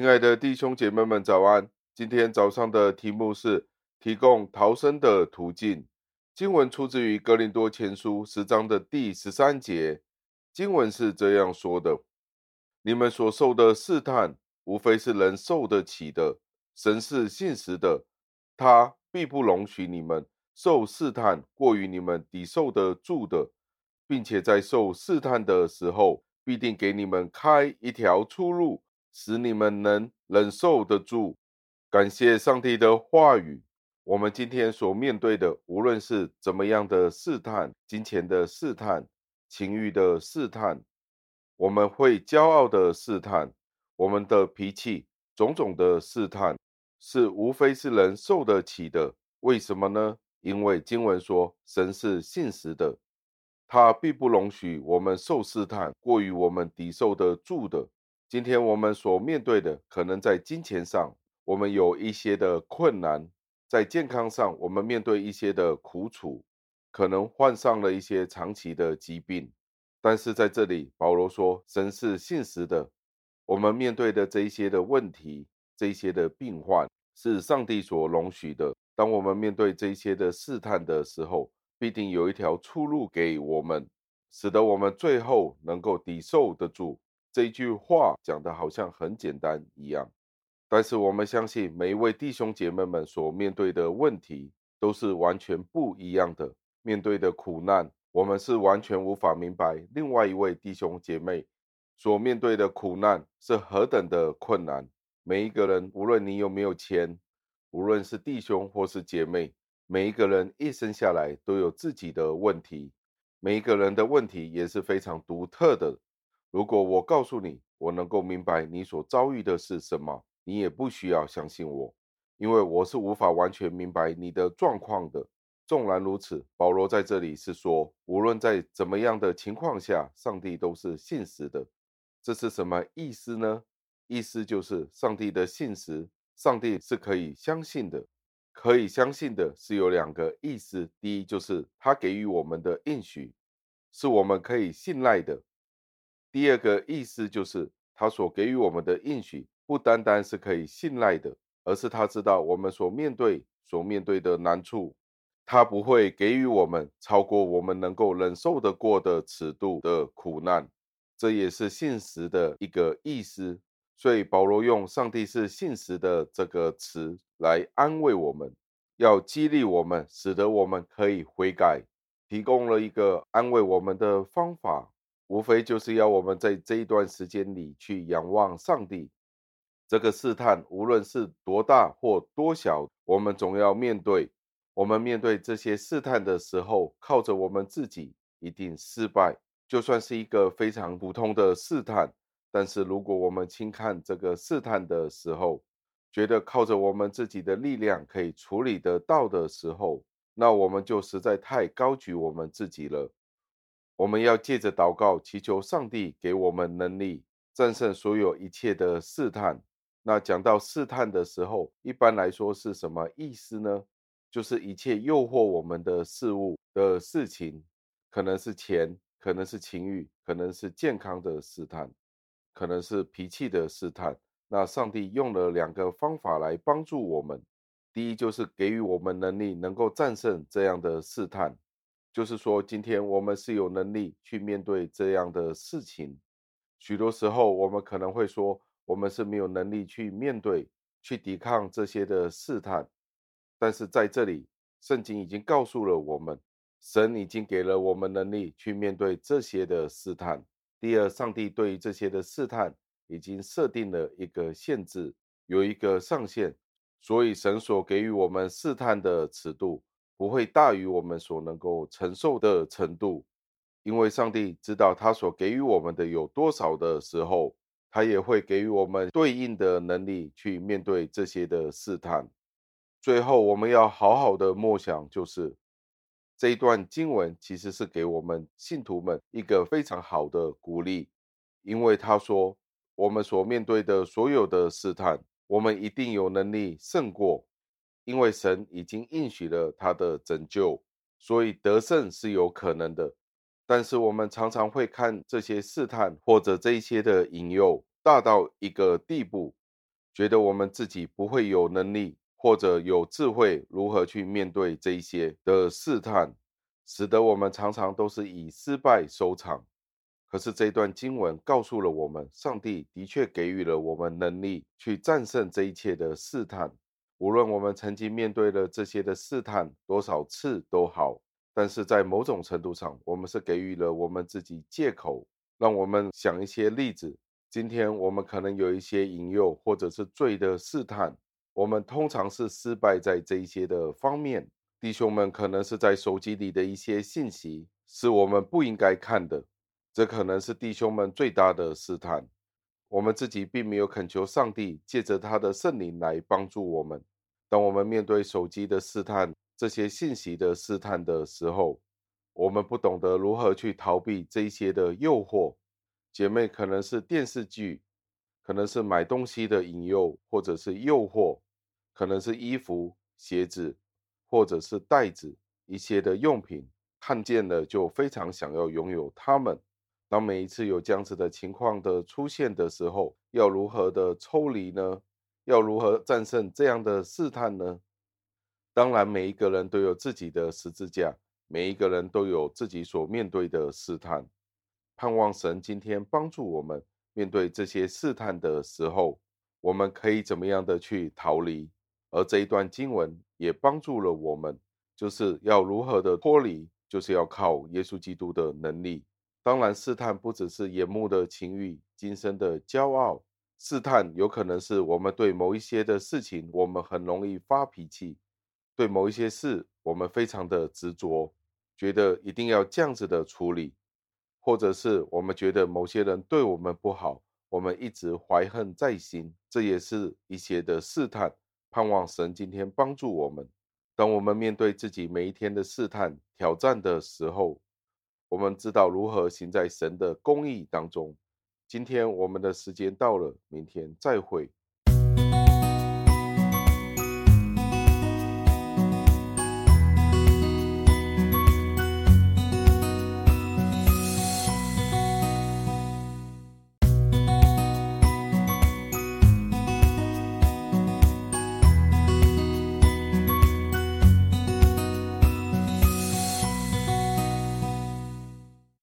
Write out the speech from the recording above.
亲爱的弟兄姐妹们，早安！今天早上的题目是提供逃生的途径。经文出自于格林多前书十章的第十三节，经文是这样说的：“你们所受的试探，无非是人受得起的。神是信实的，他必不容许你们受试探过于你们抵受得住的，并且在受试探的时候，必定给你们开一条出路。”使你们能忍受得住。感谢上帝的话语。我们今天所面对的，无论是怎么样的试探，金钱的试探、情欲的试探，我们会骄傲的试探，我们的脾气，种种的试探，是无非是人受得起的。为什么呢？因为经文说，神是信实的，他必不容许我们受试探过于我们抵受得住的。今天我们所面对的，可能在金钱上，我们有一些的困难；在健康上，我们面对一些的苦楚，可能患上了一些长期的疾病。但是在这里，保罗说，神是信实的。我们面对的这些的问题，这些的病患，是上帝所容许的。当我们面对这些的试探的时候，必定有一条出路给我们，使得我们最后能够抵受得住。这句话讲的好像很简单一样，但是我们相信每一位弟兄姐妹们所面对的问题都是完全不一样的。面对的苦难，我们是完全无法明白另外一位弟兄姐妹所面对的苦难是何等的困难。每一个人，无论你有没有钱，无论是弟兄或是姐妹，每一个人一生下来都有自己的问题，每一个人的问题也是非常独特的。如果我告诉你，我能够明白你所遭遇的是什么，你也不需要相信我，因为我是无法完全明白你的状况的。纵然如此，保罗在这里是说，无论在怎么样的情况下，上帝都是信实的。这是什么意思呢？意思就是上帝的信实，上帝是可以相信的。可以相信的是有两个意思，第一就是他给予我们的应许，是我们可以信赖的。第二个意思就是，他所给予我们的应许，不单单是可以信赖的，而是他知道我们所面对、所面对的难处，他不会给予我们超过我们能够忍受得过的尺度的苦难。这也是信实的一个意思。所以保罗用“上帝是信实的”这个词来安慰我们，要激励我们，使得我们可以悔改，提供了一个安慰我们的方法。无非就是要我们在这一段时间里去仰望上帝。这个试探无论是多大或多小，我们总要面对。我们面对这些试探的时候，靠着我们自己一定失败。就算是一个非常普通的试探，但是如果我们轻看这个试探的时候，觉得靠着我们自己的力量可以处理得到的时候，那我们就实在太高举我们自己了。我们要借着祷告，祈求上帝给我们能力，战胜所有一切的试探。那讲到试探的时候，一般来说是什么意思呢？就是一切诱惑我们的事物的事情，可能是钱，可能是情欲，可能是健康的试探，可能是脾气的试探。那上帝用了两个方法来帮助我们，第一就是给予我们能力，能够战胜这样的试探。就是说，今天我们是有能力去面对这样的事情。许多时候，我们可能会说，我们是没有能力去面对、去抵抗这些的试探。但是在这里，圣经已经告诉了我们，神已经给了我们能力去面对这些的试探。第二，上帝对于这些的试探已经设定了一个限制，有一个上限，所以神所给予我们试探的尺度，不会大于我们所能够承受的程度，因为上帝知道他所给予我们的有多少的时候，他也会给予我们对应的能力去面对这些的试探。最后，我们要好好的默想，就是这一段经文其实是给我们信徒们一个非常好的鼓励，因为他说，我们所面对的所有的试探，我们一定有能力胜过。因为神已经应许了他的拯救，所以得胜是有可能的。但是我们常常会看这些试探或者这一些的引诱大到一个地步，觉得我们自己不会有能力或者有智慧如何去面对这一些的试探，使得我们常常都是以失败收场。可是这段经文告诉了我们，上帝的确给予了我们能力去战胜这一切的试探。无论我们曾经面对了这些的试探多少次都好，但是在某种程度上，我们是给予了我们自己借口。让我们想一些例子。今天我们可能有一些引诱或者是罪的试探，我们通常是失败在这一些的方面。弟兄们可能是在手机里的一些信息，是我们不应该看的。这可能是弟兄们最大的试探。我们自己并没有恳求上帝借着他的圣灵来帮助我们。当我们面对手机的试探、这些信息的试探的时候，我们不懂得如何去逃避这些的诱惑。姐妹可能是电视剧，可能是买东西的引诱或者是诱惑，可能是衣服、鞋子，或者是袋子，一些的用品，看见了就非常想要拥有它们。当每一次有这样子的情况的出现的时候，要如何的抽离呢？要如何战胜这样的试探呢？当然，每一个人都有自己的十字架，每一个人都有自己所面对的试探。盼望神今天帮助我们面对这些试探的时候，我们可以怎么样的去逃离？而这一段经文也帮助了我们，就是要如何的脱离，就是要靠耶稣基督的能力。当然，试探不只是眼目的情欲、今生的骄傲，试探有可能是我们对某一些的事情，我们很容易发脾气；对某一些事，我们非常的执着，觉得一定要这样子的处理，或者是我们觉得某些人对我们不好，我们一直怀恨在心，这也是一些的试探。盼望神今天帮助我们，当我们面对自己每一天的试探、挑战的时候。我们知道如何行在神的公义当中。今天我们的时间到了，明天再会。